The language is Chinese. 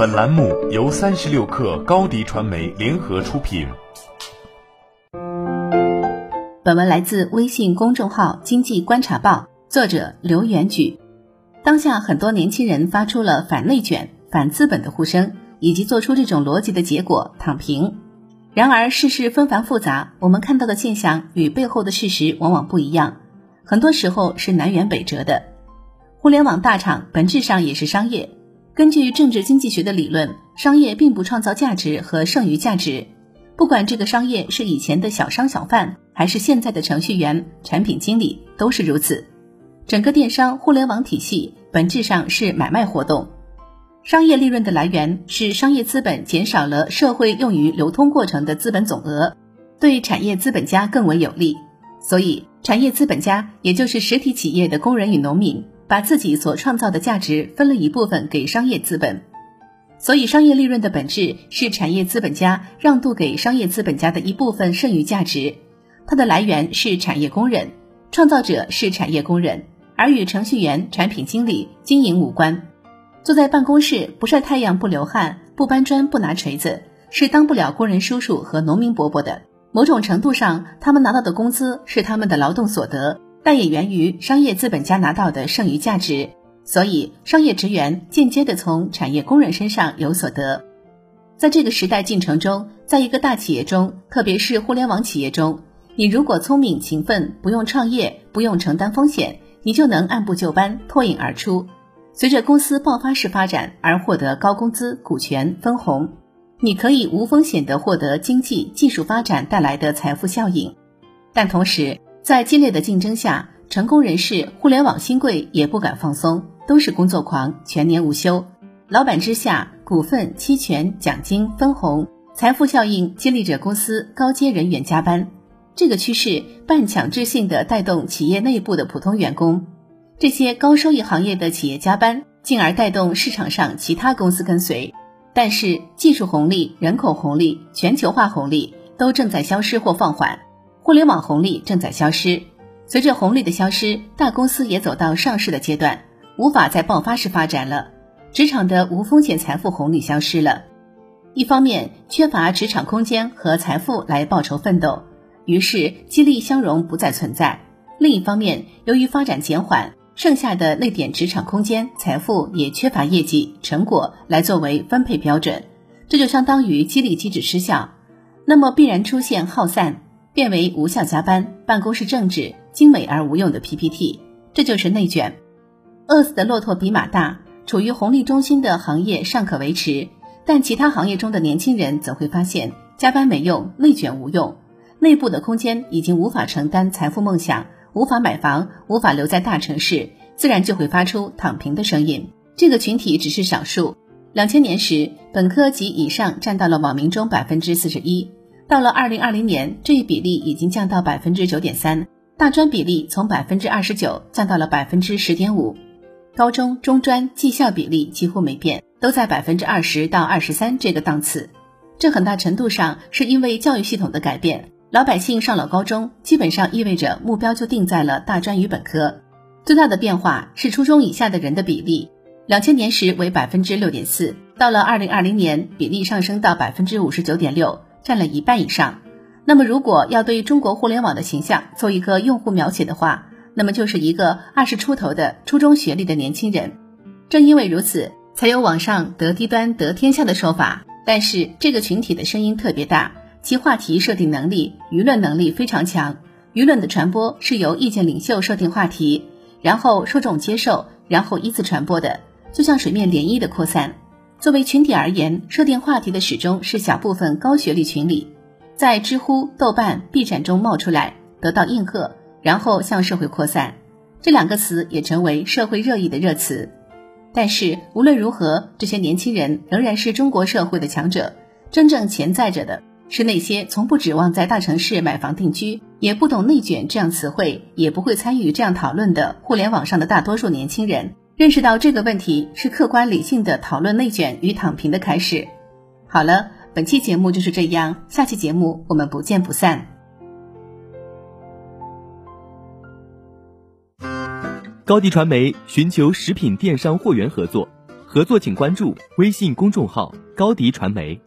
本栏目由三十六氪高低传媒联合出品。本文来自微信公众号《经济观察报》，作者刘元举。当下很多年轻人发出了反内卷、反资本的呼声，以及做出这种逻辑的结果——躺平。然而世事纷繁复杂，我们看到的现象与背后的事实往往不一样，很多时候是南辕北辙的。互联网大厂本质上也是商业。根据政治经济学的理论，商业并不创造价值和剩余价值，不管这个商业是以前的小商小贩，还是现在的程序员、产品经理，都是如此。整个电商互联网体系本质上是买卖活动，商业利润的来源是商业资本减少了社会用于流通过程的资本总额，对产业资本家更为有利。所以，产业资本家也就是实体企业的工人与农民。把自己所创造的价值分了一部分给商业资本，所以商业利润的本质是产业资本家让渡给商业资本家的一部分剩余价值，它的来源是产业工人，创造者是产业工人，而与程序员、产品经理、经营无关。坐在办公室不晒太阳、不流汗、不搬砖、不拿锤子，是当不了工人叔叔和农民伯伯的。某种程度上，他们拿到的工资是他们的劳动所得。但也源于商业资本家拿到的剩余价值，所以商业职员间接的从产业工人身上有所得。在这个时代进程中，在一个大企业中，特别是互联网企业中，你如果聪明勤奋，不用创业，不用承担风险，你就能按部就班脱颖而出。随着公司爆发式发展而获得高工资、股权、分红，你可以无风险的获得经济技术发展带来的财富效应，但同时。在激烈的竞争下，成功人士、互联网新贵也不敢放松，都是工作狂，全年无休。老板之下，股份、期权、奖金、分红、财富效应激励着公司高阶人员加班。这个趋势半强制性的带动企业内部的普通员工。这些高收益行业的企业加班，进而带动市场上其他公司跟随。但是，技术红利、人口红利、全球化红利都正在消失或放缓。互联网红利正在消失，随着红利的消失，大公司也走到上市的阶段，无法再爆发式发展了。职场的无风险财富红利消失了，一方面缺乏职场空间和财富来报仇奋斗，于是激励相容不再存在；另一方面，由于发展减缓，剩下的那点职场空间、财富也缺乏业绩成果来作为分配标准，这就相当于激励机制失效，那么必然出现耗散。变为无效加班、办公室政治、精美而无用的 PPT，这就是内卷。饿死的骆驼比马大，处于红利中心的行业尚可维持，但其他行业中的年轻人则会发现加班没用，内卷无用，内部的空间已经无法承担财富梦想，无法买房，无法留在大城市，自然就会发出躺平的声音。这个群体只是少数。两千年时，本科及以上占到了网民中百分之四十一。到了二零二零年，这一比例已经降到百分之九点三，大专比例从百分之二十九降到了百分之十点五，高中、中专技校比例几乎没变，都在百分之二十到二十三这个档次。这很大程度上是因为教育系统的改变，老百姓上了高中，基本上意味着目标就定在了大专与本科。最大的变化是初中以下的人的比例，两千年时为百分之六点四，到了二零二零年，比例上升到百分之五十九点六。占了一半以上。那么，如果要对中国互联网的形象做一个用户描写的话，那么就是一个二十出头的初中学历的年轻人。正因为如此，才有网上得低端得天下的说法。但是，这个群体的声音特别大，其话题设定能力、舆论能力非常强。舆论的传播是由意见领袖设定话题，然后受众接受，然后依次传播的，就像水面涟漪的扩散。作为群体而言，设定话题的始终是小部分高学历群里，在知乎、豆瓣、B 站中冒出来，得到应和，然后向社会扩散。这两个词也成为社会热议的热词。但是无论如何，这些年轻人仍然是中国社会的强者。真正潜在着的是那些从不指望在大城市买房定居，也不懂内卷这样词汇，也不会参与这样讨论的互联网上的大多数年轻人。认识到这个问题是客观理性的讨论内卷与躺平的开始。好了，本期节目就是这样，下期节目我们不见不散。高迪传媒寻求食品电商货源合作。合作请关注微信公众号高迪传媒。